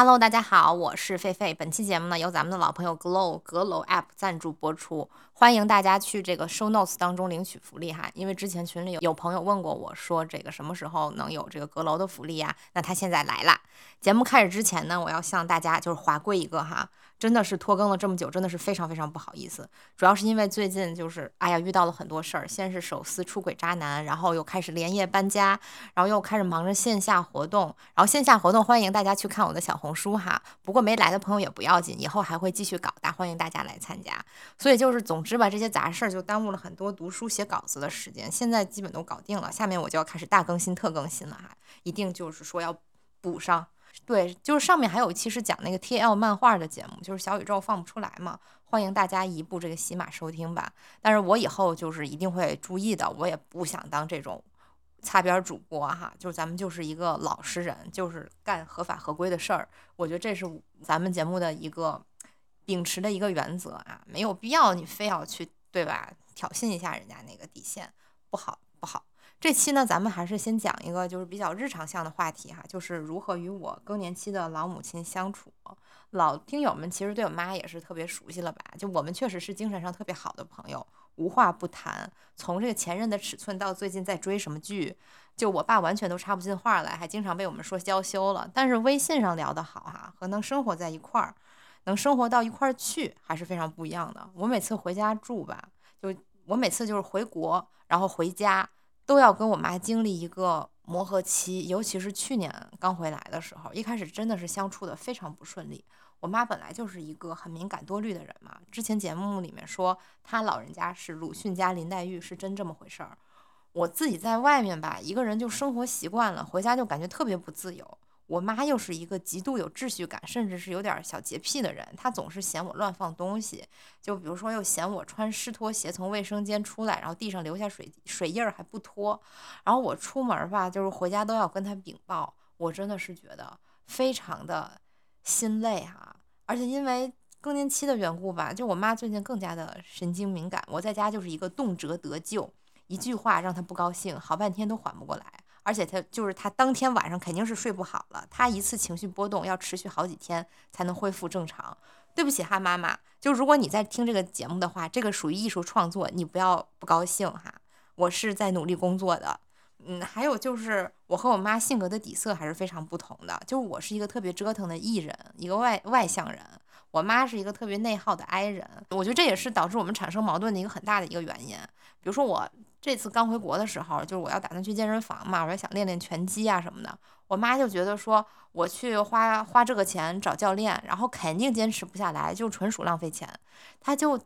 Hello，大家好，我是狒狒。本期节目呢，由咱们的老朋友 Glow 阁楼 App 赞助播出。欢迎大家去这个 Show Notes 当中领取福利哈。因为之前群里有有朋友问过我说，这个什么时候能有这个阁楼的福利呀？那他现在来啦。节目开始之前呢，我要向大家就是划归一个哈。真的是拖更了这么久，真的是非常非常不好意思。主要是因为最近就是哎呀遇到了很多事儿，先是手撕出轨渣男，然后又开始连夜搬家，然后又开始忙着线下活动。然后线下活动欢迎大家去看我的小红书哈。不过没来的朋友也不要紧，以后还会继续搞大，欢迎大家来参加。所以就是总之吧，这些杂事儿就耽误了很多读书写稿子的时间。现在基本都搞定了，下面我就要开始大更新特更新了哈，一定就是说要补上。对，就是上面还有一期是讲那个 T L 漫画的节目，就是小宇宙放不出来嘛，欢迎大家移步这个喜马收听吧。但是我以后就是一定会注意的，我也不想当这种擦边主播哈，就是咱们就是一个老实人，就是干合法合规的事儿。我觉得这是咱们节目的一个秉持的一个原则啊，没有必要你非要去对吧，挑衅一下人家那个底线，不好不好。这期呢，咱们还是先讲一个就是比较日常向的话题哈，就是如何与我更年期的老母亲相处。老听友们其实对我妈也是特别熟悉了吧？就我们确实是精神上特别好的朋友，无话不谈。从这个前任的尺寸到最近在追什么剧，就我爸完全都插不进话来，还经常被我们说娇羞了。但是微信上聊得好哈，和能生活在一块儿，能生活到一块儿去，还是非常不一样的。我每次回家住吧，就我每次就是回国，然后回家。都要跟我妈经历一个磨合期，尤其是去年刚回来的时候，一开始真的是相处的非常不顺利。我妈本来就是一个很敏感多虑的人嘛，之前节目里面说她老人家是鲁迅加林黛玉，是真这么回事儿。我自己在外面吧，一个人就生活习惯了，回家就感觉特别不自由。我妈又是一个极度有秩序感，甚至是有点小洁癖的人，她总是嫌我乱放东西，就比如说又嫌我穿湿拖鞋从卫生间出来，然后地上留下水水印儿还不拖，然后我出门吧，就是回家都要跟她禀报，我真的是觉得非常的心累哈，而且因为更年期的缘故吧，就我妈最近更加的神经敏感，我在家就是一个动辄得咎，一句话让她不高兴，好半天都缓不过来。而且他就是他当天晚上肯定是睡不好了，他一次情绪波动要持续好几天才能恢复正常。对不起哈，妈妈，就如果你在听这个节目的话，这个属于艺术创作，你不要不高兴哈。我是在努力工作的，嗯，还有就是我和我妈性格的底色还是非常不同的，就是我是一个特别折腾的艺人，一个外外向人，我妈是一个特别内耗的 I 人，我觉得这也是导致我们产生矛盾的一个很大的一个原因。比如说我。这次刚回国的时候，就是我要打算去健身房嘛，我想练练拳击啊什么的。我妈就觉得说我去花花这个钱找教练，然后肯定坚持不下来，就纯属浪费钱。她就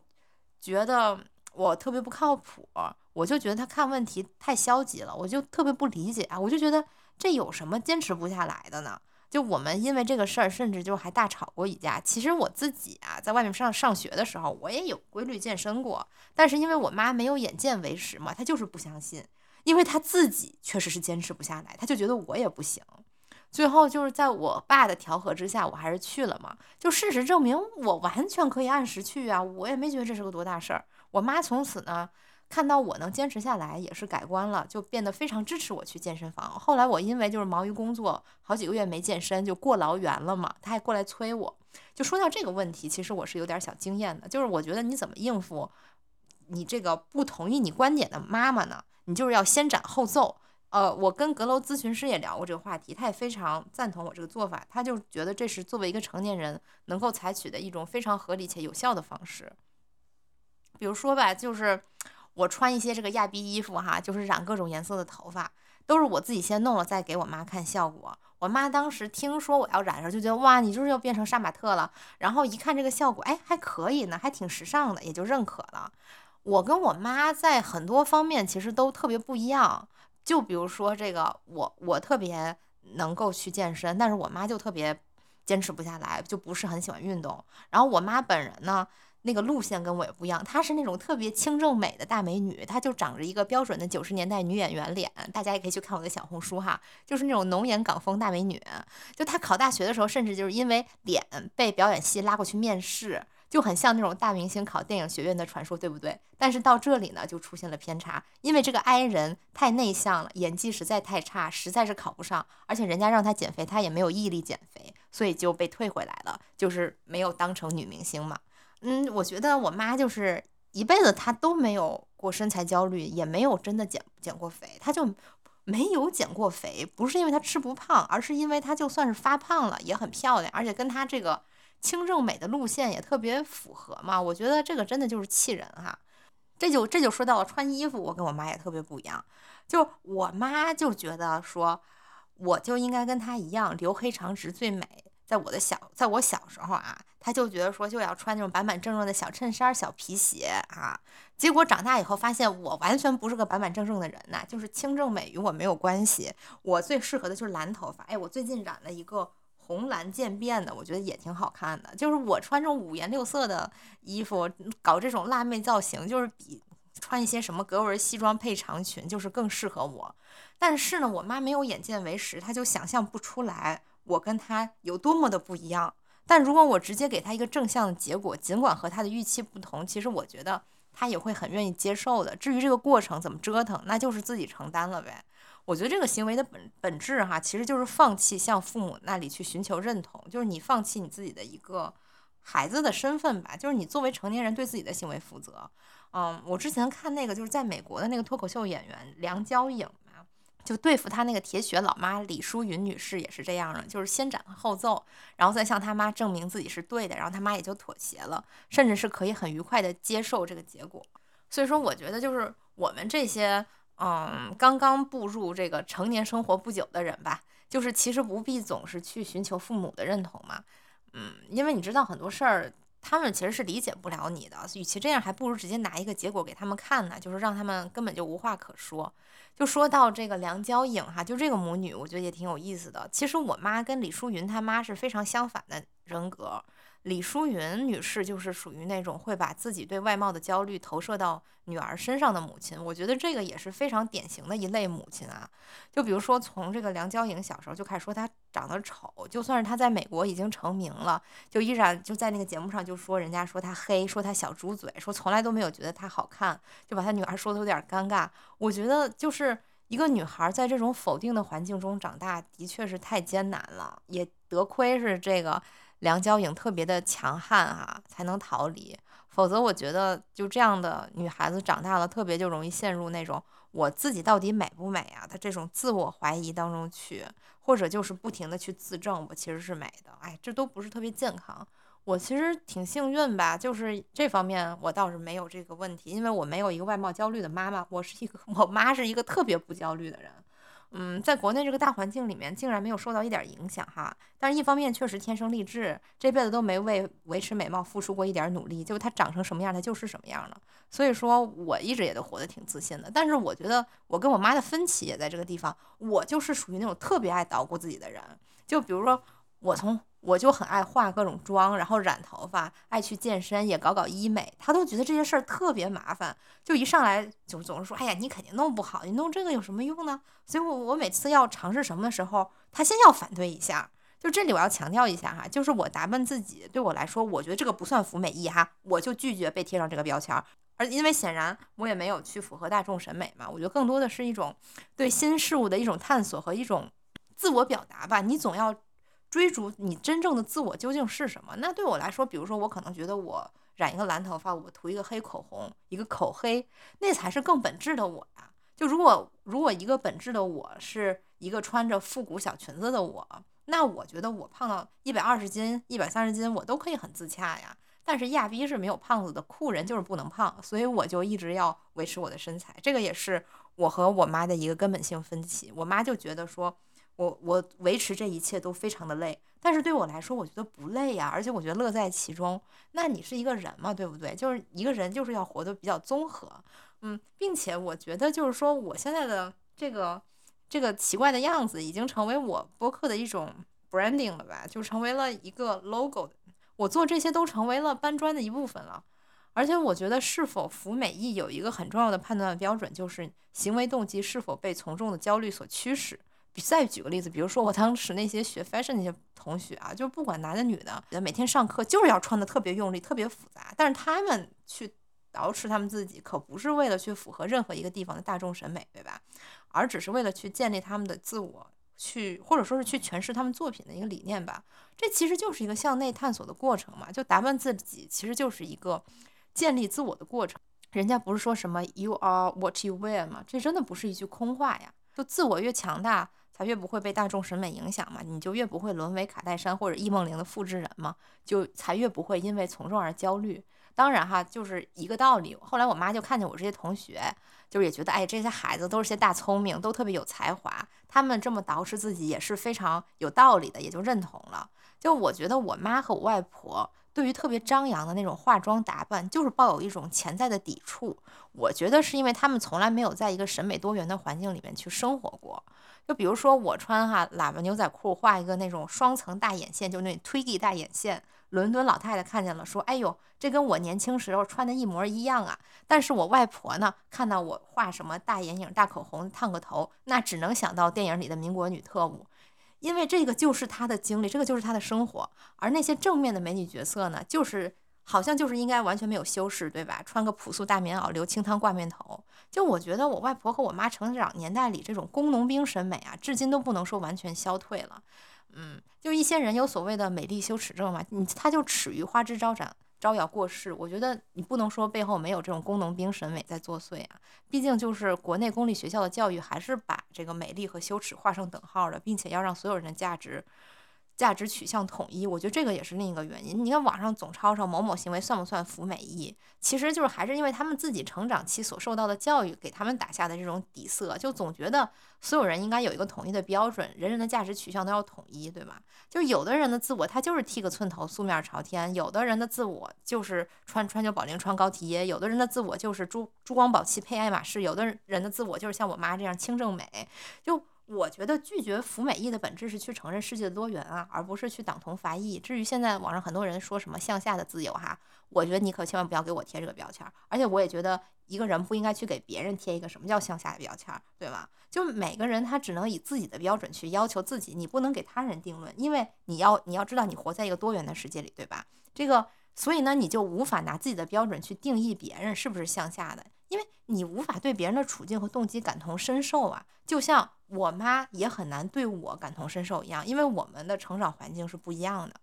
觉得我特别不靠谱，我就觉得她看问题太消极了，我就特别不理解啊。我就觉得这有什么坚持不下来的呢？就我们因为这个事儿，甚至就还大吵过一架。其实我自己啊，在外面上上学的时候，我也有规律健身过。但是因为我妈没有眼见为实嘛，她就是不相信，因为她自己确实是坚持不下来，她就觉得我也不行。最后就是在我爸的调和之下，我还是去了嘛。就事实证明，我完全可以按时去啊，我也没觉得这是个多大事儿。我妈从此呢。看到我能坚持下来，也是改观了，就变得非常支持我去健身房。后来我因为就是忙于工作，好几个月没健身，就过劳原了嘛。他还过来催我。就说到这个问题，其实我是有点小经验的，就是我觉得你怎么应付你这个不同意你观点的妈妈呢？你就是要先斩后奏。呃，我跟阁楼咨询师也聊过这个话题，他也非常赞同我这个做法，他就觉得这是作为一个成年人能够采取的一种非常合理且有效的方式。比如说吧，就是。我穿一些这个亚逼衣服哈，就是染各种颜色的头发，都是我自己先弄了再给我妈看效果。我妈当时听说我要染上，就觉得哇，你就是要变成杀马特了。然后一看这个效果，哎，还可以呢，还挺时尚的，也就认可了。我跟我妈在很多方面其实都特别不一样，就比如说这个，我我特别能够去健身，但是我妈就特别坚持不下来，就不是很喜欢运动。然后我妈本人呢？那个路线跟我也不一样，她是那种特别清正美的大美女，她就长着一个标准的九十年代女演员脸，大家也可以去看我的小红书哈，就是那种浓颜港风大美女。就她考大学的时候，甚至就是因为脸被表演系拉过去面试，就很像那种大明星考电影学院的传说，对不对？但是到这里呢，就出现了偏差，因为这个 I 人太内向了，演技实在太差，实在是考不上，而且人家让她减肥，她也没有毅力减肥。所以就被退回来了，就是没有当成女明星嘛。嗯，我觉得我妈就是一辈子她都没有过身材焦虑，也没有真的减减过肥，她就没有减过肥，不是因为她吃不胖，而是因为她就算是发胖了也很漂亮，而且跟她这个清正美的路线也特别符合嘛。我觉得这个真的就是气人哈。这就这就说到了穿衣服，我跟我妈也特别不一样。就我妈就觉得说，我就应该跟她一样留黑长直最美。在我的小，在我小时候啊，她就觉得说就要穿那种板板正正的小衬衫、小皮鞋啊。结果长大以后发现，我完全不是个板板正正的人呐，就是清正美与我没有关系。我最适合的就是蓝头发。哎，我最近染了一个。红蓝渐变的，我觉得也挺好看的。就是我穿这种五颜六色的衣服，搞这种辣妹造型，就是比穿一些什么格纹西装配长裙，就是更适合我。但是呢，我妈没有眼见为实，她就想象不出来我跟她有多么的不一样。但如果我直接给他一个正向的结果，尽管和他的预期不同，其实我觉得他也会很愿意接受的。至于这个过程怎么折腾，那就是自己承担了呗。我觉得这个行为的本本质哈，其实就是放弃向父母那里去寻求认同，就是你放弃你自己的一个孩子的身份吧，就是你作为成年人对自己的行为负责。嗯，我之前看那个就是在美国的那个脱口秀演员梁娇颖，就对付他那个铁血老妈李淑云女士也是这样的，就是先斩后奏，然后再向他妈证明自己是对的，然后他妈也就妥协了，甚至是可以很愉快的接受这个结果。所以说，我觉得就是我们这些。嗯，刚刚步入这个成年生活不久的人吧，就是其实不必总是去寻求父母的认同嘛。嗯，因为你知道很多事儿，他们其实是理解不了你的。与其这样，还不如直接拿一个结果给他们看呢，就是让他们根本就无话可说。就说到这个梁娇颖哈，就这个母女，我觉得也挺有意思的。其实我妈跟李淑云她妈是非常相反的人格。李淑云女士就是属于那种会把自己对外貌的焦虑投射到女儿身上的母亲，我觉得这个也是非常典型的一类母亲啊。就比如说，从这个梁娇颖小时候就开始说她长得丑，就算是她在美国已经成名了，就依然就在那个节目上就说人家说她黑，说她小猪嘴，说从来都没有觉得她好看，就把她女儿说的有点尴尬。我觉得就是一个女孩在这种否定的环境中长大，的确是太艰难了，也得亏是这个。梁娇颖特别的强悍哈，才能逃离，否则我觉得就这样的女孩子长大了，特别就容易陷入那种我自己到底美不美啊？她这种自我怀疑当中去，或者就是不停的去自证我其实是美的，哎，这都不是特别健康。我其实挺幸运吧，就是这方面我倒是没有这个问题，因为我没有一个外貌焦虑的妈妈，我是一个 我妈是一个特别不焦虑的人。嗯，在国内这个大环境里面，竟然没有受到一点影响哈。但是，一方面确实天生丽质，这辈子都没为维持美貌付出过一点努力，就她长成什么样，她就是什么样了。所以说，我一直也都活得挺自信的。但是，我觉得我跟我妈的分歧也在这个地方，我就是属于那种特别爱捣鼓自己的人。就比如说，我从我就很爱化各种妆，然后染头发，爱去健身，也搞搞医美。他都觉得这些事儿特别麻烦，就一上来就总是说：“哎呀，你肯定弄不好，你弄这个有什么用呢？”所以，我我每次要尝试什么的时候，他先要反对一下。就这里我要强调一下哈，就是我打扮自己对我来说，我觉得这个不算服美意哈，我就拒绝被贴上这个标签。而因为显然我也没有去符合大众审美嘛，我觉得更多的是一种对新事物的一种探索和一种自我表达吧。你总要。追逐你真正的自我究竟是什么？那对我来说，比如说我可能觉得我染一个蓝头发，我涂一个黑口红，一个口黑，那才是更本质的我呀。就如果如果一个本质的我是一个穿着复古小裙子的我，那我觉得我胖到一百二十斤、一百三十斤，我都可以很自洽呀。但是亚逼是没有胖子的，酷人就是不能胖，所以我就一直要维持我的身材。这个也是我和我妈的一个根本性分歧。我妈就觉得说。我我维持这一切都非常的累，但是对我来说，我觉得不累呀，而且我觉得乐在其中。那你是一个人嘛，对不对？就是一个人就是要活得比较综合，嗯，并且我觉得就是说，我现在的这个这个奇怪的样子，已经成为我播客的一种 branding 了吧，就成为了一个 logo。我做这些都成为了搬砖的一部分了。而且我觉得是否服美意有一个很重要的判断标准，就是行为动机是否被从众的焦虑所驱使。再举个例子，比如说我当时那些学 fashion 那些同学啊，就不管男的女的，每天上课就是要穿的特别用力、特别复杂。但是他们去捯饬他们自己，可不是为了去符合任何一个地方的大众审美，对吧？而只是为了去建立他们的自我去，或者说是去诠释他们作品的一个理念吧。这其实就是一个向内探索的过程嘛。就打扮自己，其实就是一个建立自我的过程。人家不是说什么 “you are what you wear” 吗？这真的不是一句空话呀。就自我越强大，才越不会被大众审美影响嘛，你就越不会沦为卡戴珊或者易梦玲的复制人嘛，就才越不会因为从众而焦虑。当然哈，就是一个道理。后来我妈就看见我这些同学，就是也觉得，哎，这些孩子都是些大聪明，都特别有才华，他们这么捯饬自己也是非常有道理的，也就认同了。就我觉得我妈和我外婆对于特别张扬的那种化妆打扮，就是抱有一种潜在的抵触。我觉得是因为他们从来没有在一个审美多元的环境里面去生活过。就比如说我穿哈喇叭牛仔裤，画一个那种双层大眼线，就那 Twiggy 大眼线。伦敦老太太看见了，说：“哎呦，这跟我年轻时候穿的一模一样啊！”但是我外婆呢，看到我画什么大眼影、大口红、烫个头，那只能想到电影里的民国女特务，因为这个就是她的经历，这个就是她的生活。而那些正面的美女角色呢，就是好像就是应该完全没有修饰，对吧？穿个朴素大棉袄，留清汤挂面头。就我觉得我外婆和我妈成长年代里这种工农兵审美啊，至今都不能说完全消退了。嗯，就一些人有所谓的美丽羞耻症嘛，你他就耻于花枝招展、招摇过市。我觉得你不能说背后没有这种工农兵审美在作祟啊，毕竟就是国内公立学校的教育还是把这个美丽和羞耻画上等号的，并且要让所有人的价值。价值取向统一，我觉得这个也是另一个原因。你看网上总吵吵某某行为算不算服美役，其实就是还是因为他们自己成长期所受到的教育给他们打下的这种底色，就总觉得所有人应该有一个统一的标准，人人的价值取向都要统一，对吧？就有的人的自我他就是剃个寸头，素面朝天；有的人的自我就是穿川久保龄穿高缇耶；有的人的自我就是珠珠光宝气配爱马仕；有的人的自我就是像我妈这样清正美，就。我觉得拒绝服美役的本质是去承认世界的多元啊，而不是去党同伐异。至于现在网上很多人说什么向下的自由哈，我觉得你可千万不要给我贴这个标签。而且我也觉得一个人不应该去给别人贴一个什么叫向下的标签，对吧？就每个人他只能以自己的标准去要求自己，你不能给他人定论，因为你要你要知道你活在一个多元的世界里，对吧？这个所以呢，你就无法拿自己的标准去定义别人是不是向下的。因为你无法对别人的处境和动机感同身受啊，就像我妈也很难对我感同身受一样，因为我们的成长环境是不一样的。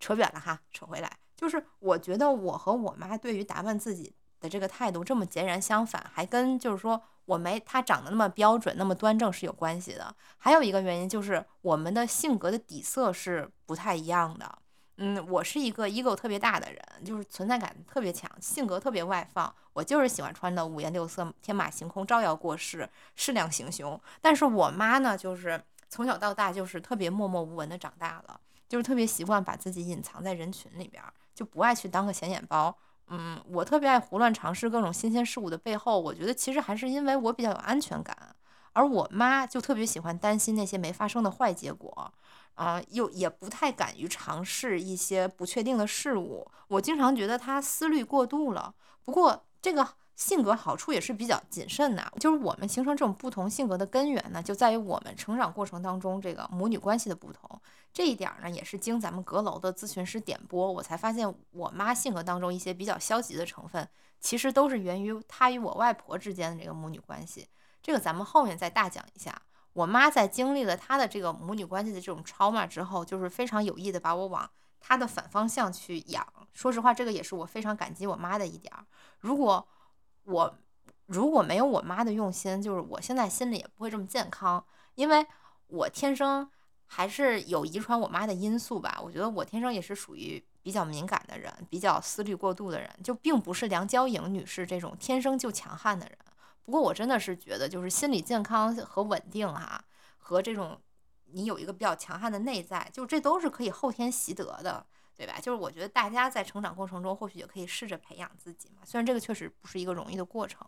扯远了哈，扯回来，就是我觉得我和我妈对于打扮自己的这个态度这么截然相反，还跟就是说我没她长得那么标准、那么端正是有关系的。还有一个原因就是我们的性格的底色是不太一样的。嗯，我是一个 ego 特别大的人，就是存在感特别强，性格特别外放。我就是喜欢穿的五颜六色、天马行空、招摇过市、适量行凶。但是我妈呢，就是从小到大就是特别默默无闻的长大了，就是特别习惯把自己隐藏在人群里边，就不爱去当个显眼包。嗯，我特别爱胡乱尝试各种新鲜事物的背后，我觉得其实还是因为我比较有安全感，而我妈就特别喜欢担心那些没发生的坏结果。啊，又也不太敢于尝试一些不确定的事物。我经常觉得他思虑过度了。不过这个性格好处也是比较谨慎的。就是我们形成这种不同性格的根源呢，就在于我们成长过程当中这个母女关系的不同。这一点呢，也是经咱们阁楼的咨询师点拨，我才发现我妈性格当中一些比较消极的成分，其实都是源于她与我外婆之间的这个母女关系。这个咱们后面再大讲一下。我妈在经历了她的这个母女关系的这种 trauma 之后，就是非常有意的把我往她的反方向去养。说实话，这个也是我非常感激我妈的一点儿。如果我如果没有我妈的用心，就是我现在心里也不会这么健康。因为我天生还是有遗传我妈的因素吧。我觉得我天生也是属于比较敏感的人，比较思虑过度的人，就并不是梁娇颖女士这种天生就强悍的人。不过我真的是觉得，就是心理健康和稳定哈，和这种你有一个比较强悍的内在，就这都是可以后天习得的，对吧？就是我觉得大家在成长过程中，或许也可以试着培养自己嘛。虽然这个确实不是一个容易的过程。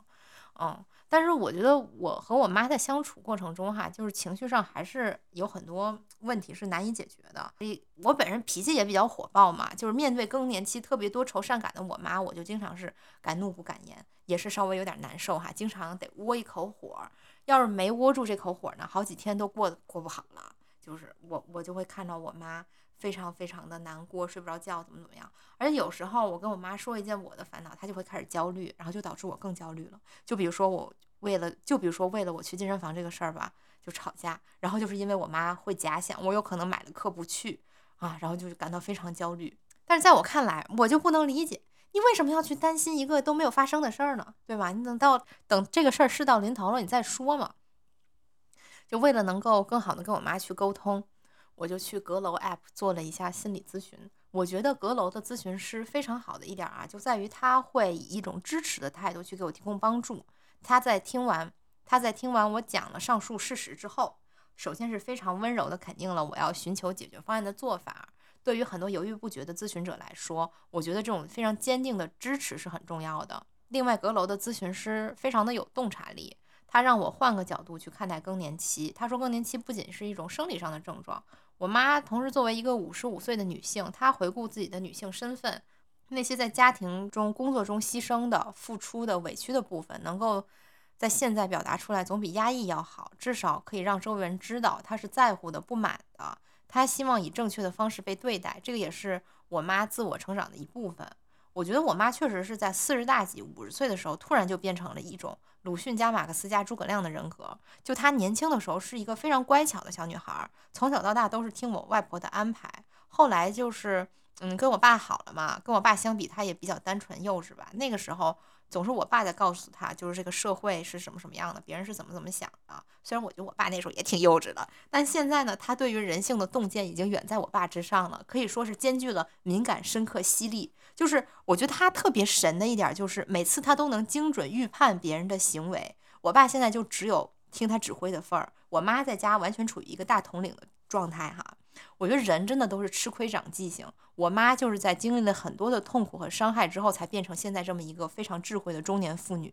嗯，但是我觉得我和我妈在相处过程中哈，就是情绪上还是有很多问题是难以解决的。所以我本身脾气也比较火爆嘛，就是面对更年期特别多愁善感的我妈，我就经常是敢怒不敢言，也是稍微有点难受哈，经常得窝一口火。要是没窝住这口火呢，好几天都过过不好了。就是我我就会看到我妈。非常非常的难过，睡不着觉，怎么怎么样？而且有时候我跟我妈说一件我的烦恼，她就会开始焦虑，然后就导致我更焦虑了。就比如说我为了就比如说为了我去健身房这个事儿吧，就吵架，然后就是因为我妈会假想我有可能买了课不去啊，然后就感到非常焦虑。但是在我看来，我就不能理解你为什么要去担心一个都没有发生的事儿呢？对吧？你等到等这个事儿事到临头了，你再说嘛。就为了能够更好的跟我妈去沟通，我就去阁楼 App 做了一下心理咨询。我觉得阁楼的咨询师非常好的一点啊，就在于他会以一种支持的态度去给我提供帮助。他在听完他在听完我讲了上述事实之后，首先是非常温柔的肯定了我要寻求解决方案的做法。对于很多犹豫不决的咨询者来说，我觉得这种非常坚定的支持是很重要的。另外，阁楼的咨询师非常的有洞察力，他让我换个角度去看待更年期。他说，更年期不仅是一种生理上的症状。我妈同时作为一个五十五岁的女性，她回顾自己的女性身份，那些在家庭中、工作中牺牲的、付出的、委屈的部分，能够在现在表达出来，总比压抑要好。至少可以让周围人知道她是在乎的、不满的。她希望以正确的方式被对待，这个也是我妈自我成长的一部分。我觉得我妈确实是在四十大几、五十岁的时候，突然就变成了一种鲁迅加马克思加诸葛亮的人格。就她年轻的时候是一个非常乖巧的小女孩，从小到大都是听我外婆的安排。后来就是，嗯，跟我爸好了嘛，跟我爸相比，她也比较单纯幼稚吧。那个时候。总是我爸在告诉他，就是这个社会是什么什么样的，别人是怎么怎么想的。虽然我觉得我爸那时候也挺幼稚的，但现在呢，他对于人性的洞见已经远在我爸之上了，可以说是兼具了敏感、深刻、犀利。就是我觉得他特别神的一点，就是每次他都能精准预判别人的行为。我爸现在就只有听他指挥的份儿，我妈在家完全处于一个大统领的状态哈。我觉得人真的都是吃亏长记性。我妈就是在经历了很多的痛苦和伤害之后，才变成现在这么一个非常智慧的中年妇女。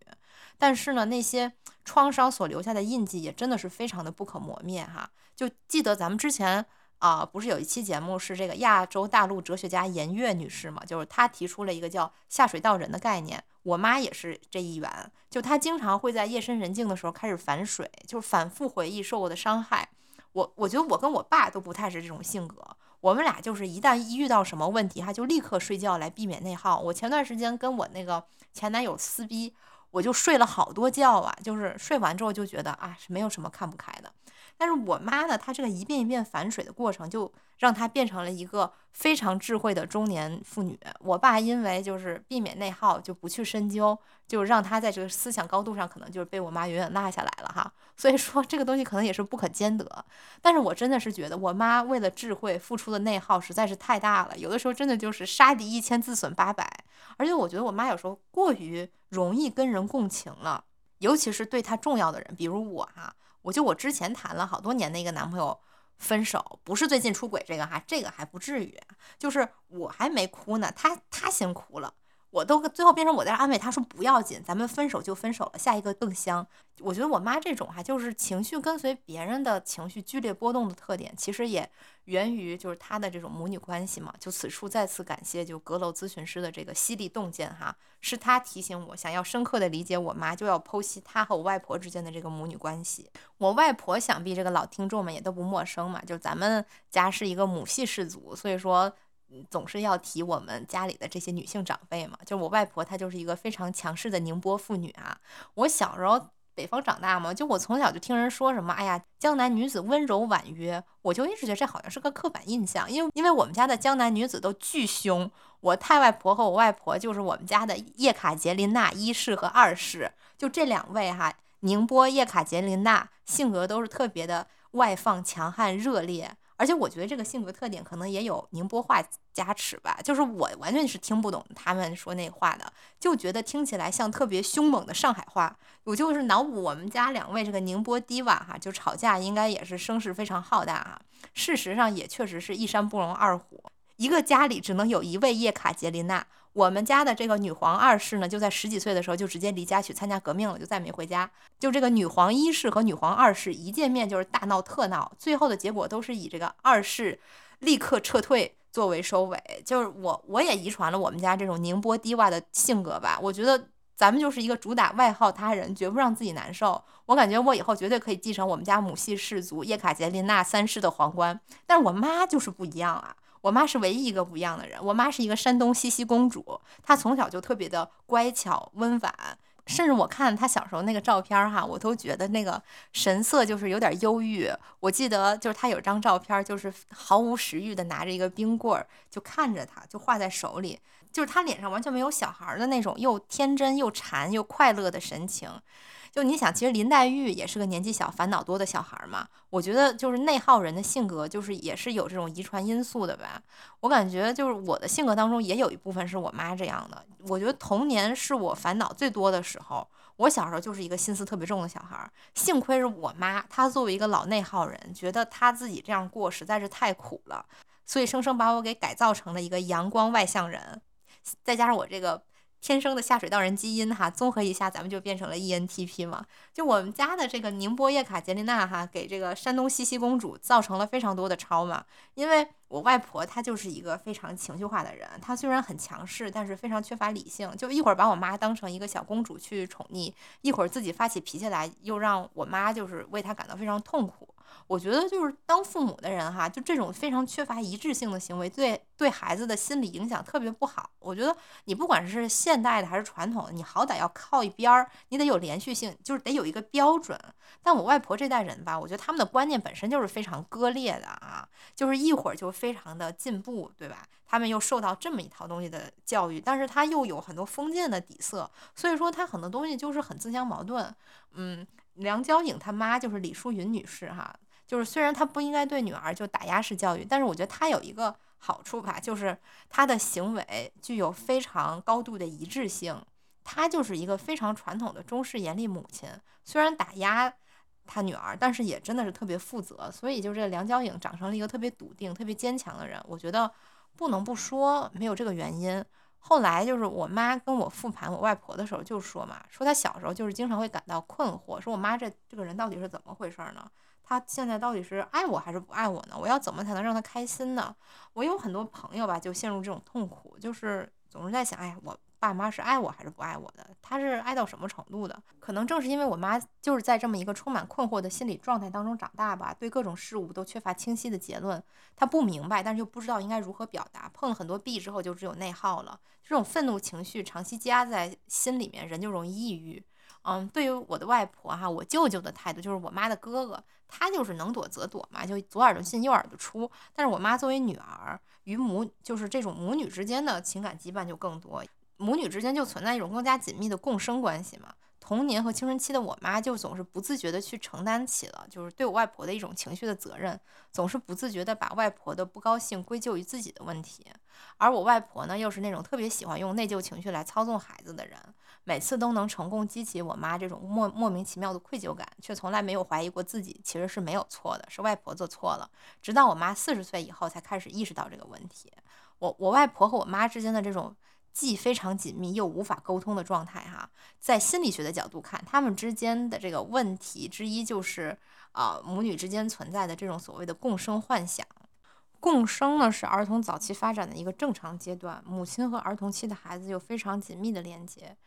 但是呢，那些创伤所留下的印记也真的是非常的不可磨灭哈。就记得咱们之前啊，不是有一期节目是这个亚洲大陆哲学家颜悦女士嘛？就是她提出了一个叫“下水道人”的概念。我妈也是这一员，就她经常会在夜深人静的时候开始反水，就是反复回忆受过的伤害。我我觉得我跟我爸都不太是这种性格，我们俩就是一旦一遇到什么问题他，就立刻睡觉来避免内耗。我前段时间跟我那个前男友撕逼，我就睡了好多觉啊，就是睡完之后就觉得啊是没有什么看不开的。但是我妈呢，她这个一遍一遍反水的过程，就让她变成了一个非常智慧的中年妇女。我爸因为就是避免内耗，就不去深究，就让她在这个思想高度上，可能就是被我妈远远落下来了哈。所以说这个东西可能也是不可兼得。但是我真的是觉得，我妈为了智慧付出的内耗实在是太大了，有的时候真的就是杀敌一千自损八百。而且我觉得我妈有时候过于容易跟人共情了，尤其是对她重要的人，比如我哈。我就我之前谈了好多年的一个男朋友分手，不是最近出轨这个哈，这个还不至于，就是我还没哭呢，他他先哭了。我都最后变成我在安慰他说不要紧，咱们分手就分手了，下一个更香。我觉得我妈这种哈，就是情绪跟随别人的情绪剧烈波动的特点，其实也源于就是她的这种母女关系嘛。就此处再次感谢就阁楼咨询师的这个犀利洞见哈，是她提醒我，想要深刻的理解我妈，就要剖析她和我外婆之间的这个母女关系。我外婆想必这个老听众们也都不陌生嘛，就咱们家是一个母系氏族，所以说。总是要提我们家里的这些女性长辈嘛，就我外婆，她就是一个非常强势的宁波妇女啊。我小时候北方长大嘛，就我从小就听人说什么，哎呀，江南女子温柔婉约，我就一直觉得这好像是个刻板印象，因为因为我们家的江南女子都巨凶，我太外婆和我外婆就是我们家的叶卡捷琳娜一世和二世，就这两位哈，宁波叶卡捷琳娜性格都是特别的外放、强悍、热烈。而且我觉得这个性格特点可能也有宁波话加持吧，就是我完全是听不懂他们说那话的，就觉得听起来像特别凶猛的上海话。我就是脑补我们家两位这个宁波 diva 哈，就吵架应该也是声势非常浩大哈。事实上也确实是一山不容二虎，一个家里只能有一位叶卡捷琳娜。我们家的这个女皇二世呢，就在十几岁的时候就直接离家去参加革命了，就再没回家。就这个女皇一世和女皇二世一见面就是大闹特闹，最后的结果都是以这个二世立刻撤退作为收尾。就是我我也遗传了我们家这种宁波低洼的性格吧。我觉得咱们就是一个主打外耗他人，绝不让自己难受。我感觉我以后绝对可以继承我们家母系氏族叶卡捷琳娜三世的皇冠。但是我妈就是不一样啊。我妈是唯一一个不一样的人。我妈是一个山东西溪公主，她从小就特别的乖巧温婉。甚至我看她小时候那个照片哈，我都觉得那个神色就是有点忧郁。我记得就是她有张照片，就是毫无食欲的拿着一个冰棍儿，就看着她，就画在手里，就是她脸上完全没有小孩的那种又天真又馋又快乐的神情。就你想，其实林黛玉也是个年纪小、烦恼多的小孩嘛。我觉得就是内耗人的性格，就是也是有这种遗传因素的吧。我感觉就是我的性格当中也有一部分是我妈这样的。我觉得童年是我烦恼最多的时候。我小时候就是一个心思特别重的小孩，幸亏是我妈，她作为一个老内耗人，觉得她自己这样过实在是太苦了，所以生生把我给改造成了一个阳光外向人。再加上我这个。天生的下水道人基因哈，综合一下，咱们就变成了 ENTP 嘛。就我们家的这个宁波叶卡捷琳娜哈，给这个山东茜茜公主造成了非常多的超嘛。因为我外婆她就是一个非常情绪化的人，她虽然很强势，但是非常缺乏理性。就一会儿把我妈当成一个小公主去宠溺，一会儿自己发起脾气来，又让我妈就是为她感到非常痛苦。我觉得就是当父母的人哈，就这种非常缺乏一致性的行为，对对孩子的心理影响特别不好。我觉得你不管是现代的还是传统的，你好歹要靠一边儿，你得有连续性，就是得有一个标准。但我外婆这代人吧，我觉得他们的观念本身就是非常割裂的啊，就是一会儿就非常的进步，对吧？他们又受到这么一套东西的教育，但是他又有很多封建的底色，所以说他很多东西就是很自相矛盾。嗯，梁娇颖他妈就是李淑云女士哈。就是虽然她不应该对女儿就打压式教育，但是我觉得她有一个好处吧，就是她的行为具有非常高度的一致性。她就是一个非常传统的中式严厉母亲，虽然打压她女儿，但是也真的是特别负责。所以就这梁娇颖长成了一个特别笃定、特别坚强的人。我觉得不能不说没有这个原因。后来就是我妈跟我复盘我外婆的时候就说嘛，说她小时候就是经常会感到困惑，说我妈这这个人到底是怎么回事呢？她现在到底是爱我还是不爱我呢？我要怎么才能让她开心呢？我有很多朋友吧，就陷入这种痛苦，就是总是在想，哎呀，我爸妈是爱我还是不爱我的？他是爱到什么程度的？可能正是因为我妈就是在这么一个充满困惑的心理状态当中长大吧，对各种事物都缺乏清晰的结论，他不明白，但是又不知道应该如何表达，碰了很多壁之后就只有内耗了。这种愤怒情绪长期积压在心里面，人就容易抑郁。嗯，对于我的外婆哈，我舅舅的态度就是我妈的哥哥，他就是能躲则躲嘛，就左耳朵进右耳朵出。但是我妈作为女儿，与母就是这种母女之间的情感羁绊就更多，母女之间就存在一种更加紧密的共生关系嘛。童年和青春期的我妈就总是不自觉的去承担起了就是对我外婆的一种情绪的责任，总是不自觉的把外婆的不高兴归咎于自己的问题，而我外婆呢又是那种特别喜欢用内疚情绪来操纵孩子的人。每次都能成功激起我妈这种莫莫名其妙的愧疚感，却从来没有怀疑过自己其实是没有错的，是外婆做错了。直到我妈四十岁以后，才开始意识到这个问题。我我外婆和我妈之间的这种既非常紧密又无法沟通的状态，哈，在心理学的角度看，他们之间的这个问题之一就是，啊，母女之间存在的这种所谓的共生幻想。共生呢，是儿童早期发展的一个正常阶段，母亲和儿童期的孩子有非常紧密的连接。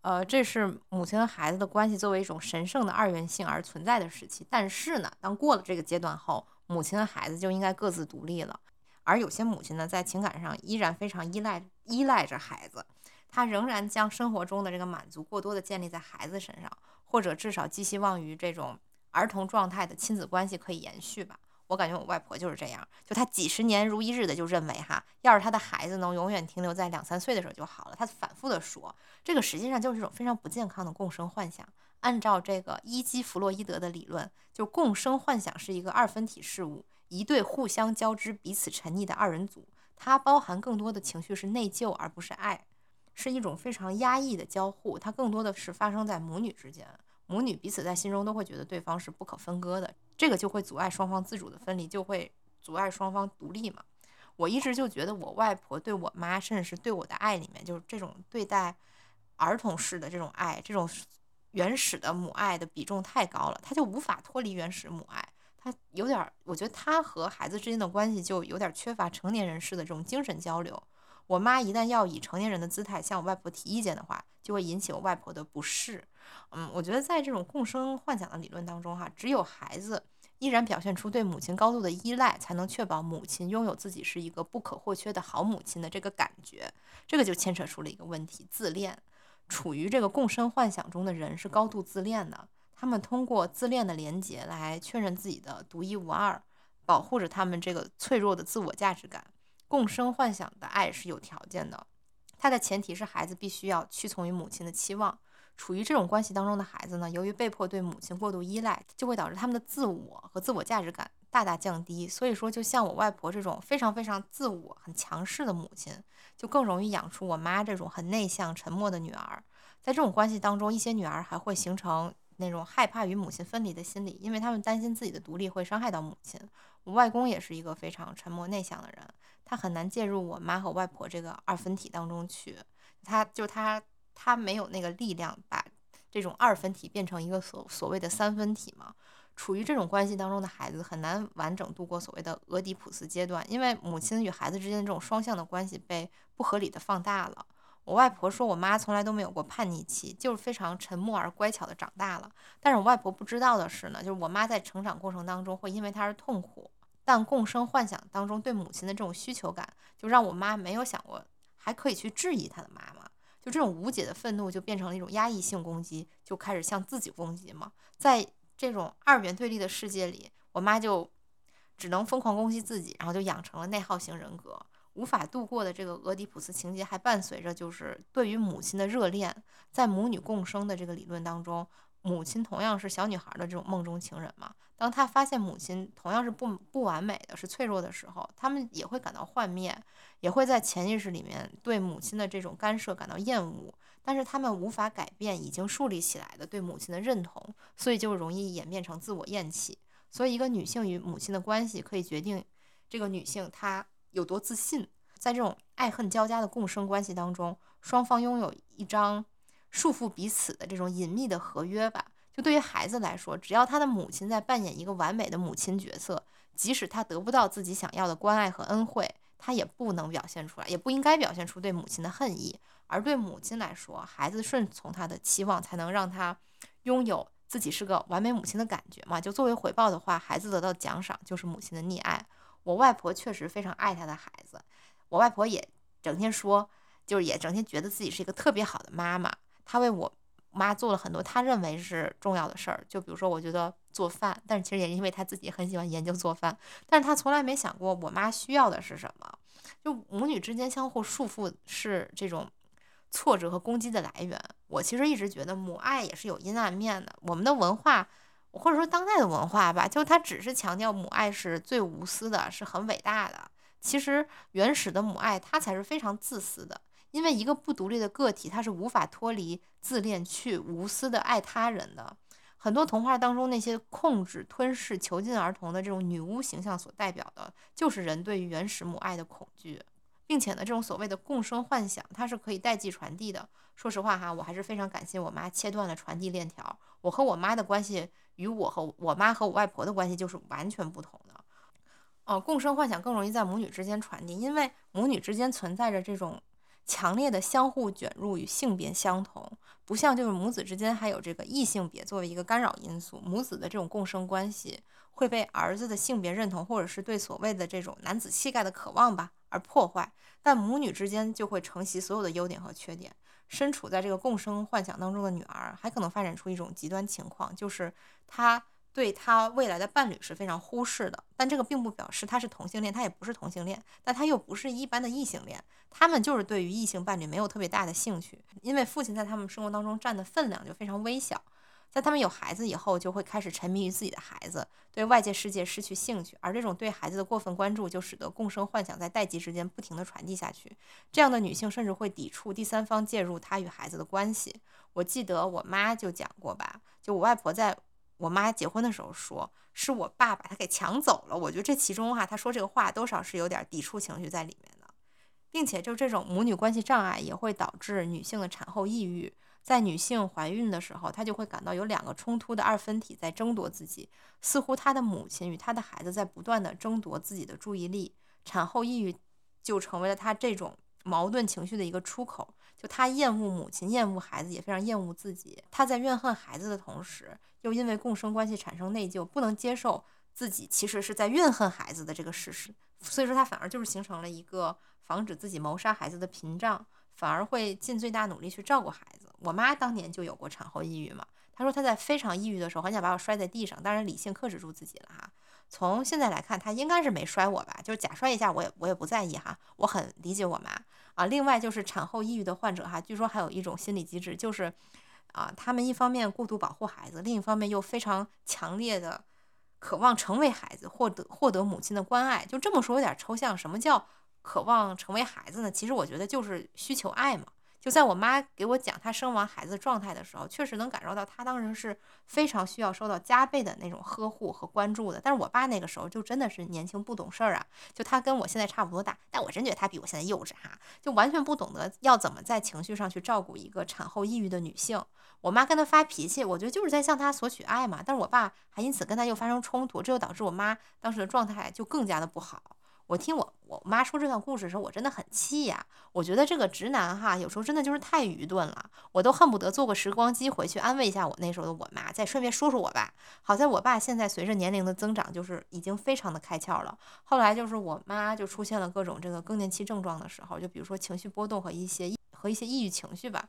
呃，这是母亲和孩子的关系作为一种神圣的二元性而存在的时期。但是呢，当过了这个阶段后，母亲和孩子就应该各自独立了。而有些母亲呢，在情感上依然非常依赖依赖着孩子，她仍然将生活中的这个满足过多的建立在孩子身上，或者至少寄希望于这种儿童状态的亲子关系可以延续吧。我感觉我外婆就是这样，就她几十年如一日的就认为哈，要是她的孩子能永远停留在两三岁的时候就好了。她反复的说，这个实际上就是一种非常不健康的共生幻想。按照这个伊基弗洛伊德的理论，就共生幻想是一个二分体事物，一对互相交织、彼此沉溺的二人组。它包含更多的情绪是内疚而不是爱，是一种非常压抑的交互。它更多的是发生在母女之间。母女彼此在心中都会觉得对方是不可分割的，这个就会阻碍双方自主的分离，就会阻碍双方独立嘛。我一直就觉得我外婆对我妈，甚至是对我的爱里面，就是这种对待儿童式的这种爱，这种原始的母爱的比重太高了，她就无法脱离原始母爱。他有点，我觉得他和孩子之间的关系就有点缺乏成年人式的这种精神交流。我妈一旦要以成年人的姿态向我外婆提意见的话，就会引起我外婆的不适。嗯，我觉得在这种共生幻想的理论当中，哈，只有孩子依然表现出对母亲高度的依赖，才能确保母亲拥有自己是一个不可或缺的好母亲的这个感觉。这个就牵扯出了一个问题：自恋。处于这个共生幻想中的人是高度自恋的，他们通过自恋的连结来确认自己的独一无二，保护着他们这个脆弱的自我价值感。共生幻想的爱是有条件的，它的前提是孩子必须要屈从于母亲的期望。处于这种关系当中的孩子呢，由于被迫对母亲过度依赖，就会导致他们的自我和自我价值感大大降低。所以说，就像我外婆这种非常非常自我、很强势的母亲，就更容易养出我妈这种很内向、沉默的女儿。在这种关系当中，一些女儿还会形成那种害怕与母亲分离的心理，因为他们担心自己的独立会伤害到母亲。我外公也是一个非常沉默内向的人，他很难介入我妈和外婆这个二分体当中去，他就他。他没有那个力量把这种二分体变成一个所所谓的三分体嘛？处于这种关系当中的孩子很难完整度过所谓的俄狄浦斯阶段，因为母亲与孩子之间的这种双向的关系被不合理的放大了。我外婆说我妈从来都没有过叛逆期，就是非常沉默而乖巧的长大了。但是我外婆不知道的是呢，就是我妈在成长过程当中会因为她而痛苦，但共生幻想当中对母亲的这种需求感，就让我妈没有想过还可以去质疑她的妈妈。就这种无解的愤怒，就变成了一种压抑性攻击，就开始向自己攻击嘛。在这种二元对立的世界里，我妈就只能疯狂攻击自己，然后就养成了内耗型人格。无法度过的这个俄狄浦斯情节，还伴随着就是对于母亲的热恋。在母女共生的这个理论当中，母亲同样是小女孩的这种梦中情人嘛。当她发现母亲同样是不不完美的，是脆弱的时候，他们也会感到幻灭，也会在潜意识里面对母亲的这种干涉感到厌恶。但是他们无法改变已经树立起来的对母亲的认同，所以就容易演变成自我厌弃。所以，一个女性与母亲的关系可以决定这个女性她有多自信。在这种爱恨交加的共生关系当中，双方拥有一张束缚彼此的这种隐秘的合约吧。就对于孩子来说，只要他的母亲在扮演一个完美的母亲角色，即使他得不到自己想要的关爱和恩惠，他也不能表现出来，也不应该表现出对母亲的恨意。而对母亲来说，孩子顺从他的期望，才能让他拥有自己是个完美母亲的感觉嘛。就作为回报的话，孩子得到奖赏就是母亲的溺爱。我外婆确实非常爱她的孩子，我外婆也整天说，就是也整天觉得自己是一个特别好的妈妈，她为我。妈做了很多她认为是重要的事儿，就比如说，我觉得做饭，但是其实也因为她自己很喜欢研究做饭，但是她从来没想过我妈需要的是什么。就母女之间相互束缚是这种挫折和攻击的来源。我其实一直觉得母爱也是有阴暗面的。我们的文化，或者说当代的文化吧，就它只是强调母爱是最无私的，是很伟大的。其实原始的母爱，它才是非常自私的。因为一个不独立的个体，他是无法脱离自恋去无私的爱他人的。很多童话当中那些控制、吞噬、囚禁儿童的这种女巫形象所代表的，就是人对于原始母爱的恐惧，并且呢，这种所谓的共生幻想，它是可以代际传递的。说实话哈，我还是非常感谢我妈切断了传递链条。我和我妈的关系与我和我妈和我外婆的关系就是完全不同的。哦，共生幻想更容易在母女之间传递，因为母女之间存在着这种。强烈的相互卷入与性别相同，不像就是母子之间还有这个异性别作为一个干扰因素，母子的这种共生关系会被儿子的性别认同或者是对所谓的这种男子气概的渴望吧而破坏，但母女之间就会承袭所有的优点和缺点。身处在这个共生幻想当中的女儿还可能发展出一种极端情况，就是她。对她未来的伴侣是非常忽视的，但这个并不表示她是同性恋，她也不是同性恋，但她又不是一般的异性恋，他们就是对于异性伴侣没有特别大的兴趣，因为父亲在他们生活当中占的分量就非常微小，在他们有孩子以后，就会开始沉迷于自己的孩子，对外界世界失去兴趣，而这种对孩子的过分关注，就使得共生幻想在代际之间不停地传递下去，这样的女性甚至会抵触第三方介入她与孩子的关系。我记得我妈就讲过吧，就我外婆在。我妈结婚的时候说，是我爸把她给抢走了。我觉得这其中哈，她说这个话多少是有点抵触情绪在里面的，并且就这种母女关系障碍也会导致女性的产后抑郁。在女性怀孕的时候，她就会感到有两个冲突的二分体在争夺自己，似乎她的母亲与她的孩子在不断的争夺自己的注意力。产后抑郁就成为了她这种矛盾情绪的一个出口。就她厌恶母亲，厌恶孩子，也非常厌恶自己。她在怨恨孩子的同时，又因为共生关系产生内疚，不能接受自己其实是在怨恨孩子的这个事实。所以说，她反而就是形成了一个防止自己谋杀孩子的屏障，反而会尽最大努力去照顾孩子。我妈当年就有过产后抑郁嘛，她说她在非常抑郁的时候，很想把我摔在地上，当然理性克制住自己了哈。从现在来看，她应该是没摔我吧，就是假摔一下，我也我也不在意哈。我很理解我妈啊。另外就是产后抑郁的患者哈，据说还有一种心理机制，就是啊，他们一方面过度保护孩子，另一方面又非常强烈的渴望成为孩子，获得获得母亲的关爱。就这么说有点抽象，什么叫渴望成为孩子呢？其实我觉得就是需求爱嘛。就在我妈给我讲她生完孩子状态的时候，确实能感受到她当时是非常需要受到加倍的那种呵护和关注的。但是我爸那个时候就真的是年轻不懂事儿啊，就他跟我现在差不多大，但我真觉得他比我现在幼稚哈，就完全不懂得要怎么在情绪上去照顾一个产后抑郁的女性。我妈跟他发脾气，我觉得就是在向他索取爱嘛。但是我爸还因此跟他又发生冲突，这就导致我妈当时的状态就更加的不好。我听我我妈说这段故事的时候，我真的很气呀！我觉得这个直男哈，有时候真的就是太愚钝了，我都恨不得坐个时光机回去安慰一下我那时候的我妈，再顺便说说我爸。好在我爸现在随着年龄的增长，就是已经非常的开窍了。后来就是我妈就出现了各种这个更年期症状的时候，就比如说情绪波动和一些和一些抑郁情绪吧。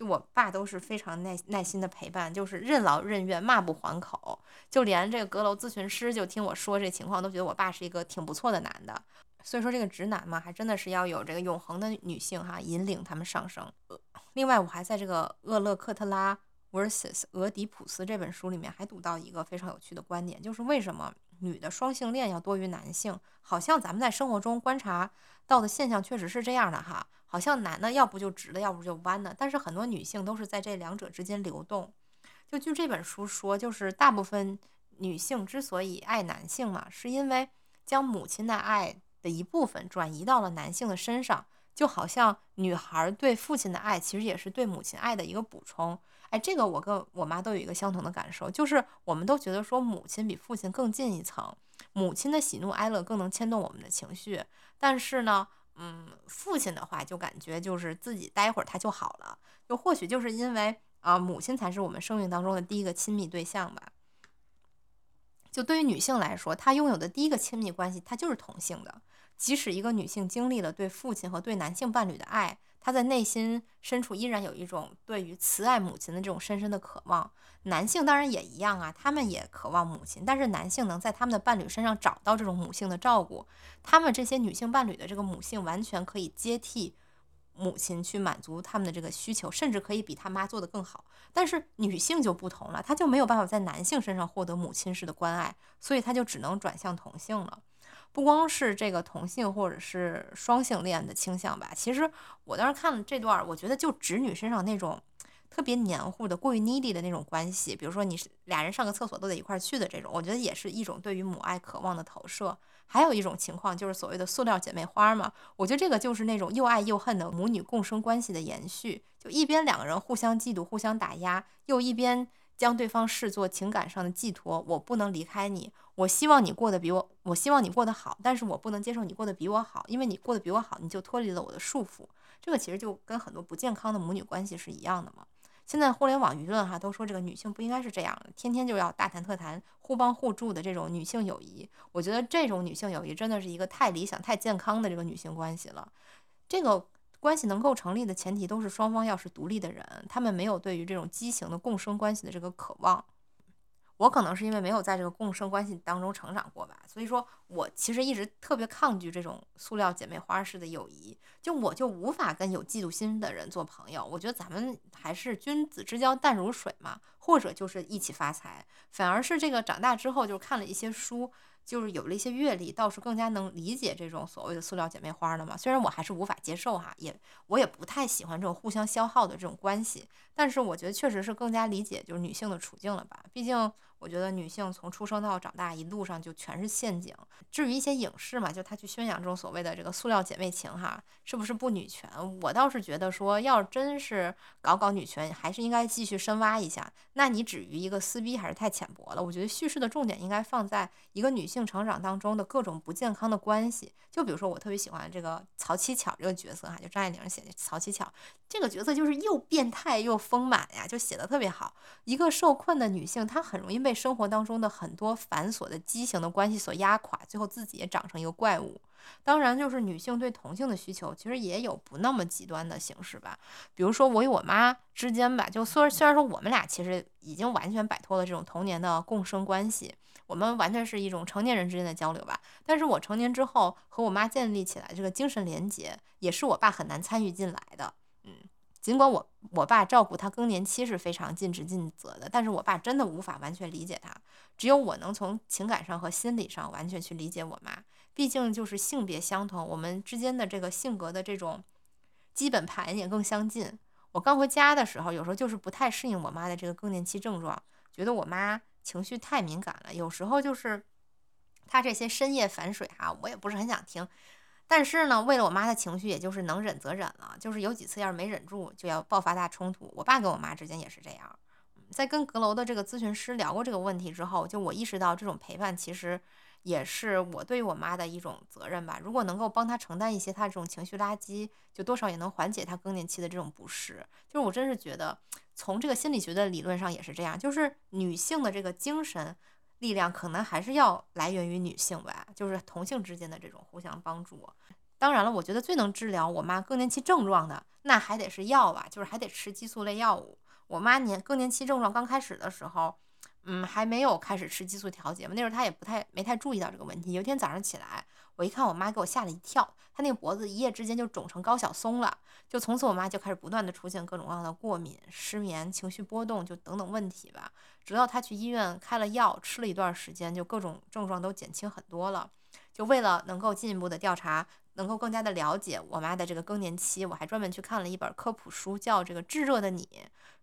就我爸都是非常耐耐心的陪伴，就是任劳任怨，骂不还口。就连这个阁楼咨询师就听我说这情况，都觉得我爸是一个挺不错的男的。所以说这个直男嘛，还真的是要有这个永恒的女性哈，引领他们上升。另外，我还在这个厄勒克特拉 vs 俄狄浦斯这本书里面还读到一个非常有趣的观点，就是为什么女的双性恋要多于男性？好像咱们在生活中观察到的现象确实是这样的哈。好像男的要不就直的，要不就弯的，但是很多女性都是在这两者之间流动。就据这本书说，就是大部分女性之所以爱男性嘛，是因为将母亲的爱的一部分转移到了男性的身上，就好像女孩对父亲的爱其实也是对母亲爱的一个补充。哎，这个我跟我妈都有一个相同的感受，就是我们都觉得说母亲比父亲更近一层，母亲的喜怒哀乐更能牵动我们的情绪，但是呢。嗯，父亲的话就感觉就是自己待会儿他就好了，就或许就是因为啊，母亲才是我们生命当中的第一个亲密对象吧。就对于女性来说，她拥有的第一个亲密关系，她就是同性的。即使一个女性经历了对父亲和对男性伴侣的爱。他在内心深处依然有一种对于慈爱母亲的这种深深的渴望。男性当然也一样啊，他们也渴望母亲，但是男性能在他们的伴侣身上找到这种母性的照顾，他们这些女性伴侣的这个母性完全可以接替母亲去满足他们的这个需求，甚至可以比他妈做得更好。但是女性就不同了，她就没有办法在男性身上获得母亲式的关爱，所以她就只能转向同性了。不光是这个同性或者是双性恋的倾向吧，其实我当时看了这段，我觉得就直女身上那种特别黏糊的、过于 needy 的那种关系，比如说你是俩人上个厕所都得一块去的这种，我觉得也是一种对于母爱渴望的投射。还有一种情况就是所谓的塑料姐妹花嘛，我觉得这个就是那种又爱又恨的母女共生关系的延续，就一边两个人互相嫉妒、互相打压，又一边。将对方视作情感上的寄托，我不能离开你。我希望你过得比我，我希望你过得好，但是我不能接受你过得比我好，因为你过得比我好，你就脱离了我的束缚。这个其实就跟很多不健康的母女关系是一样的嘛。现在互联网舆论哈都说这个女性不应该是这样的，天天就要大谈特谈互帮互助的这种女性友谊。我觉得这种女性友谊真的是一个太理想、太健康的这个女性关系了。这个。关系能够成立的前提都是双方要是独立的人，他们没有对于这种畸形的共生关系的这个渴望。我可能是因为没有在这个共生关系当中成长过吧，所以说我其实一直特别抗拒这种塑料姐妹花式的友谊，就我就无法跟有嫉妒心的人做朋友。我觉得咱们还是君子之交淡如水嘛，或者就是一起发财。反而是这个长大之后，就看了一些书。就是有了一些阅历，倒是更加能理解这种所谓的塑料姐妹花了嘛。虽然我还是无法接受哈，也我也不太喜欢这种互相消耗的这种关系，但是我觉得确实是更加理解就是女性的处境了吧。毕竟我觉得女性从出生到长大一路上就全是陷阱。至于一些影视嘛，就他去宣扬这种所谓的这个塑料姐妹情哈，是不是不女权？我倒是觉得说，要真是搞搞女权，还是应该继续深挖一下。那你止于一个撕逼还是太浅薄了。我觉得叙事的重点应该放在一个女性。成长当中的各种不健康的关系，就比如说我特别喜欢这个曹七巧这个角色哈，就张爱玲写的曹七巧这个角色就是又变态又丰满呀，就写的特别好。一个受困的女性，她很容易被被生活当中的很多繁琐的畸形的关系所压垮，最后自己也长成一个怪物。当然，就是女性对同性的需求，其实也有不那么极端的形式吧。比如说我与我妈之间吧，就虽然虽然说我们俩其实已经完全摆脱了这种童年的共生关系，我们完全是一种成年人之间的交流吧。但是我成年之后和我妈建立起来这个精神连接，也是我爸很难参与进来的。尽管我我爸照顾他更年期是非常尽职尽责的，但是我爸真的无法完全理解他，只有我能从情感上和心理上完全去理解我妈。毕竟就是性别相同，我们之间的这个性格的这种基本盘也更相近。我刚回家的时候，有时候就是不太适应我妈的这个更年期症状，觉得我妈情绪太敏感了。有时候就是她这些深夜反水哈，我也不是很想听。但是呢，为了我妈的情绪，也就是能忍则忍了。就是有几次要是没忍住，就要爆发大冲突。我爸跟我妈之间也是这样。在跟阁楼的这个咨询师聊过这个问题之后，就我意识到这种陪伴其实。也是我对我妈的一种责任吧。如果能够帮她承担一些她这种情绪垃圾，就多少也能缓解她更年期的这种不适。就是我真是觉得，从这个心理学的理论上也是这样，就是女性的这个精神力量可能还是要来源于女性吧，就是同性之间的这种互相帮助。当然了，我觉得最能治疗我妈更年期症状的，那还得是药吧，就是还得吃激素类药物。我妈年更年期症状刚开始的时候。嗯，还没有开始吃激素调节嘛？那时候她也不太没太注意到这个问题。有一天早上起来，我一看，我妈给我吓了一跳，她那个脖子一夜之间就肿成高晓松了。就从此，我妈就开始不断的出现各种各样的过敏、失眠、情绪波动，就等等问题吧。直到她去医院开了药，吃了一段时间，就各种症状都减轻很多了。就为了能够进一步的调查。能够更加的了解我妈的这个更年期，我还专门去看了一本科普书，叫《这个炙热的你》，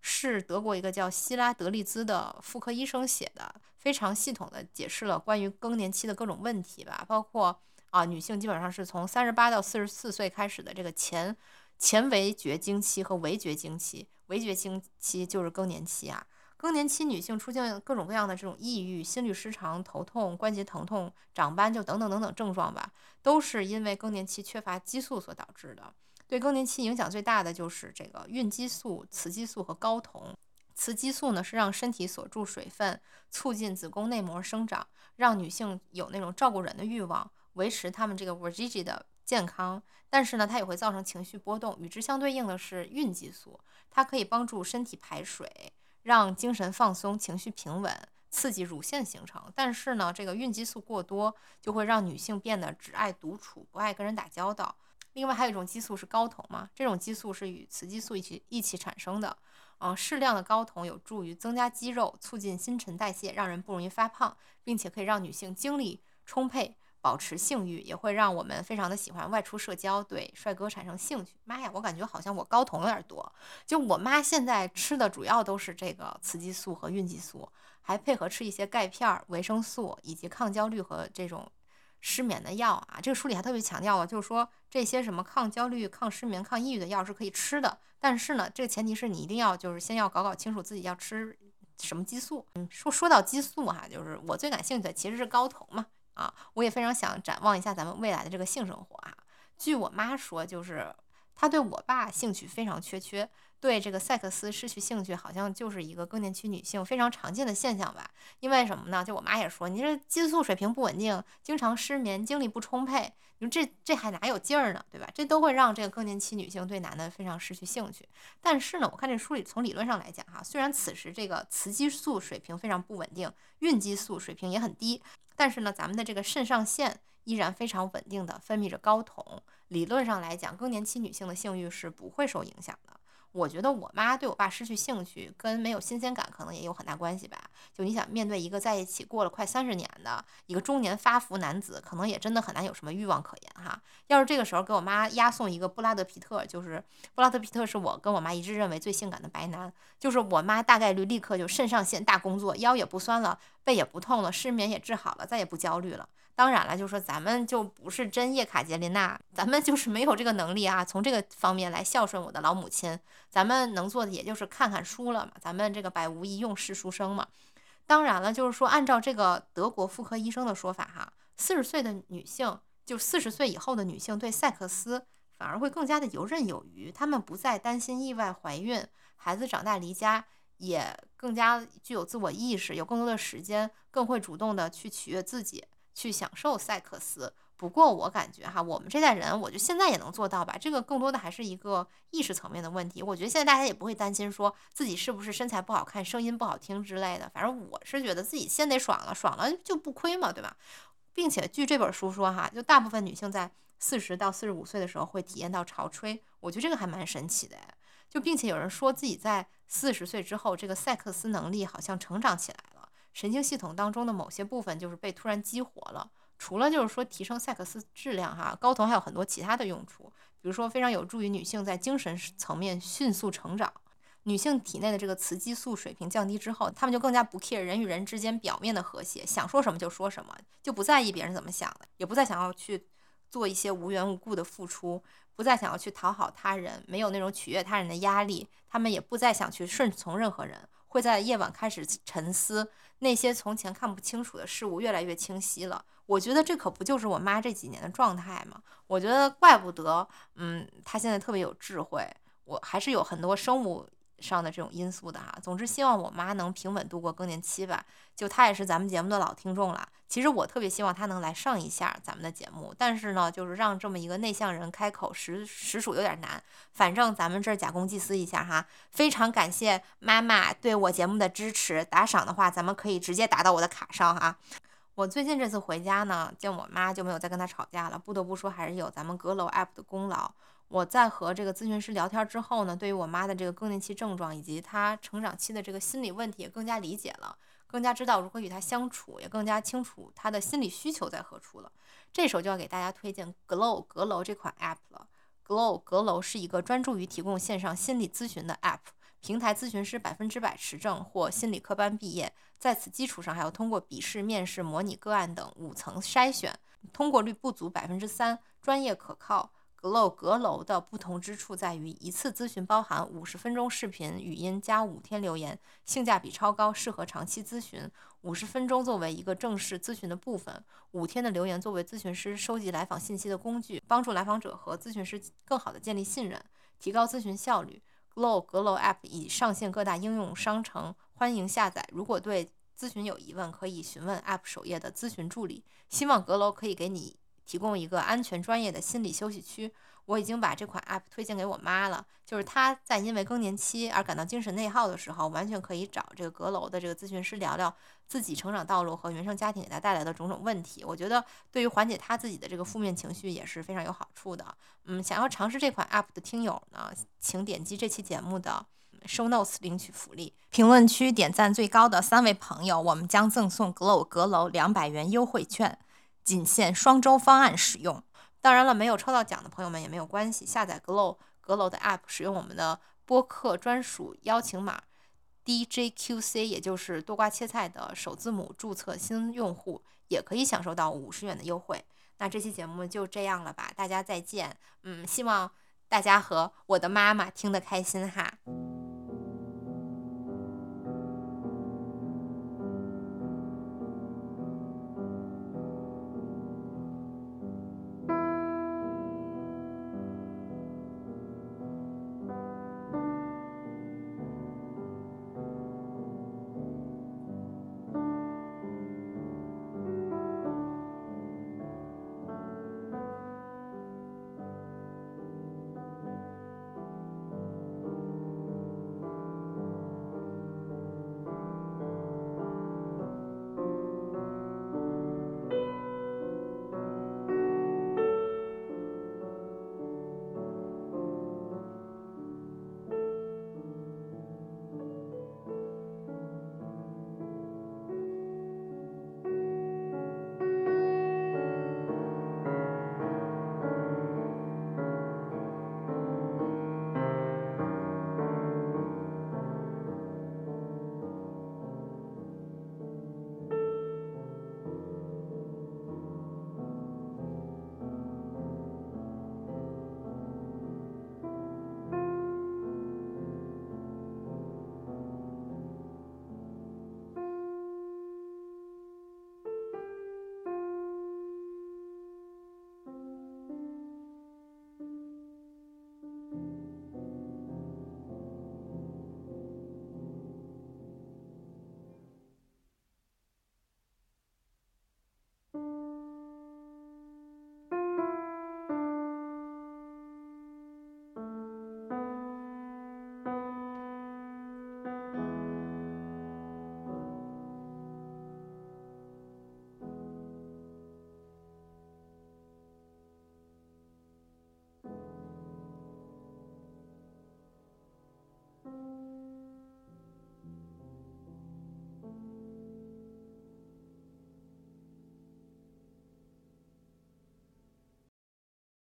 是德国一个叫希拉德利兹的妇科医生写的，非常系统的解释了关于更年期的各种问题吧，包括啊，女性基本上是从三十八到四十四岁开始的这个前前围绝经期和围绝经期，围绝经期就是更年期啊。更年期女性出现各种各样的这种抑郁、心律失常、头痛、关节疼痛、长斑，就等等等等症状吧，都是因为更年期缺乏激素所导致的。对更年期影响最大的就是这个孕激素、雌激素和睾酮。雌激素呢是让身体锁住水分，促进子宫内膜生长，让女性有那种照顾人的欲望，维持她们这个 Vagina 的健康。但是呢，它也会造成情绪波动。与之相对应的是孕激素，它可以帮助身体排水。让精神放松，情绪平稳，刺激乳腺形成。但是呢，这个孕激素过多就会让女性变得只爱独处，不爱跟人打交道。另外还有一种激素是睾酮嘛，这种激素是与雌激素一起一起产生的。嗯，适量的睾酮有助于增加肌肉，促进新陈代谢，让人不容易发胖，并且可以让女性精力充沛。保持性欲也会让我们非常的喜欢外出社交，对帅哥产生兴趣。妈呀，我感觉好像我睾酮有点多。就我妈现在吃的主要都是这个雌激素和孕激素，还配合吃一些钙片、维生素以及抗焦虑和这种失眠的药啊。这个书里还特别强调了，就是说这些什么抗焦虑、抗失眠、抗抑郁的药是可以吃的，但是呢，这个前提是你一定要就是先要搞搞清楚自己要吃什么激素。嗯，说说到激素哈，就是我最感兴趣的其实是睾酮嘛。啊，我也非常想展望一下咱们未来的这个性生活啊。据我妈说，就是她对我爸兴趣非常缺缺，对这个萨克斯失去兴趣，好像就是一个更年期女性非常常见的现象吧。因为什么呢？就我妈也说，你这激素水平不稳定，经常失眠，精力不充沛，你说这这还哪有劲儿呢？对吧？这都会让这个更年期女性对男的非常失去兴趣。但是呢，我看这书里从理论上来讲哈，虽然此时这个雌激素水平非常不稳定，孕激素水平也很低。但是呢，咱们的这个肾上腺依然非常稳定的分泌着睾酮，理论上来讲，更年期女性的性欲是不会受影响的。我觉得我妈对我爸失去兴趣，跟没有新鲜感可能也有很大关系吧。就你想面对一个在一起过了快三十年的一个中年发福男子，可能也真的很难有什么欲望可言哈。要是这个时候给我妈押送一个布拉德皮特，就是布拉德皮特是我跟我妈一致认为最性感的白男，就是我妈大概率立刻就肾上腺大工作，腰也不酸了，背也不痛了，失眠也治好了，再也不焦虑了。当然了，就是说咱们就不是真叶卡捷琳娜，咱们就是没有这个能力啊。从这个方面来孝顺我的老母亲，咱们能做的也就是看看书了嘛。咱们这个百无一用是书生嘛。当然了，就是说按照这个德国妇科医生的说法哈，四十岁的女性，就四十岁以后的女性对赛克斯反而会更加的游刃有余，她们不再担心意外怀孕、孩子长大离家，也更加具有自我意识，有更多的时间，更会主动的去取悦自己，去享受赛克斯。不过我感觉哈，我们这代人，我觉得现在也能做到吧。这个更多的还是一个意识层面的问题。我觉得现在大家也不会担心说自己是不是身材不好看、声音不好听之类的。反正我是觉得自己先得爽了，爽了就不亏嘛，对吧？并且据这本书说哈，就大部分女性在四十到四十五岁的时候会体验到潮吹。我觉得这个还蛮神奇的。就并且有人说自己在四十岁之后，这个赛克斯能力好像成长起来了，神经系统当中的某些部分就是被突然激活了。除了就是说提升赛克斯质量哈，睾酮还有很多其他的用处，比如说非常有助于女性在精神层面迅速成长。女性体内的这个雌激素水平降低之后，她们就更加不 care 人与人之间表面的和谐，想说什么就说什么，就不在意别人怎么想的，也不再想要去做一些无缘无故的付出，不再想要去讨好他人，没有那种取悦他人的压力，她们也不再想去顺从任何人，会在夜晚开始沉思，那些从前看不清楚的事物越来越清晰了。我觉得这可不就是我妈这几年的状态吗？我觉得怪不得，嗯，她现在特别有智慧。我还是有很多生物上的这种因素的哈。总之，希望我妈能平稳度过更年期吧。就她也是咱们节目的老听众了。其实我特别希望她能来上一下咱们的节目，但是呢，就是让这么一个内向人开口，实实属有点难。反正咱们这儿假公济私一下哈。非常感谢妈妈对我节目的支持，打赏的话咱们可以直接打到我的卡上哈。我最近这次回家呢，见我妈就没有再跟她吵架了。不得不说，还是有咱们阁楼 app 的功劳。我在和这个咨询师聊天之后呢，对于我妈的这个更年期症状以及她成长期的这个心理问题也更加理解了，更加知道如何与她相处，也更加清楚她的心理需求在何处了。这时候就要给大家推荐 Glow 阁楼这款 app 了。Glow 阁楼是一个专注于提供线上心理咨询的 app。平台咨询师百分之百持证或心理科班毕业，在此基础上还要通过笔试、面试、模拟个案等五层筛选，通过率不足百分之三，专业可靠。Glow 阁楼的不同之处在于，一次咨询包含五十分钟视频、语音加五天留言，性价比超高，适合长期咨询。五十分钟作为一个正式咨询的部分，五天的留言作为咨询师收集来访信息的工具，帮助来访者和咨询师更好的建立信任，提高咨询效率。Glow 阁楼 App 已上线各大应用商城，欢迎下载。如果对咨询有疑问，可以询问 App 首页的咨询助理。希望阁楼可以给你提供一个安全、专业的心理休息区。我已经把这款 app 推荐给我妈了，就是她在因为更年期而感到精神内耗的时候，完全可以找这个阁楼的这个咨询师聊聊自己成长道路和原生家庭给她带来的种种问题。我觉得对于缓解她自己的这个负面情绪也是非常有好处的。嗯，想要尝试这款 app 的听友呢，请点击这期节目的 show notes 领取福利，评论区点赞最高的三位朋友，我们将赠送 Glow 阁楼两百元优惠券，仅限双周方案使用。当然了，没有抽到奖的朋友们也没有关系，下载 Glow 阁楼的 App，使用我们的播客专属邀请码 DJQC，也就是多瓜切菜的首字母，注册新用户也可以享受到五十元的优惠。那这期节目就这样了吧，大家再见。嗯，希望大家和我的妈妈听得开心哈。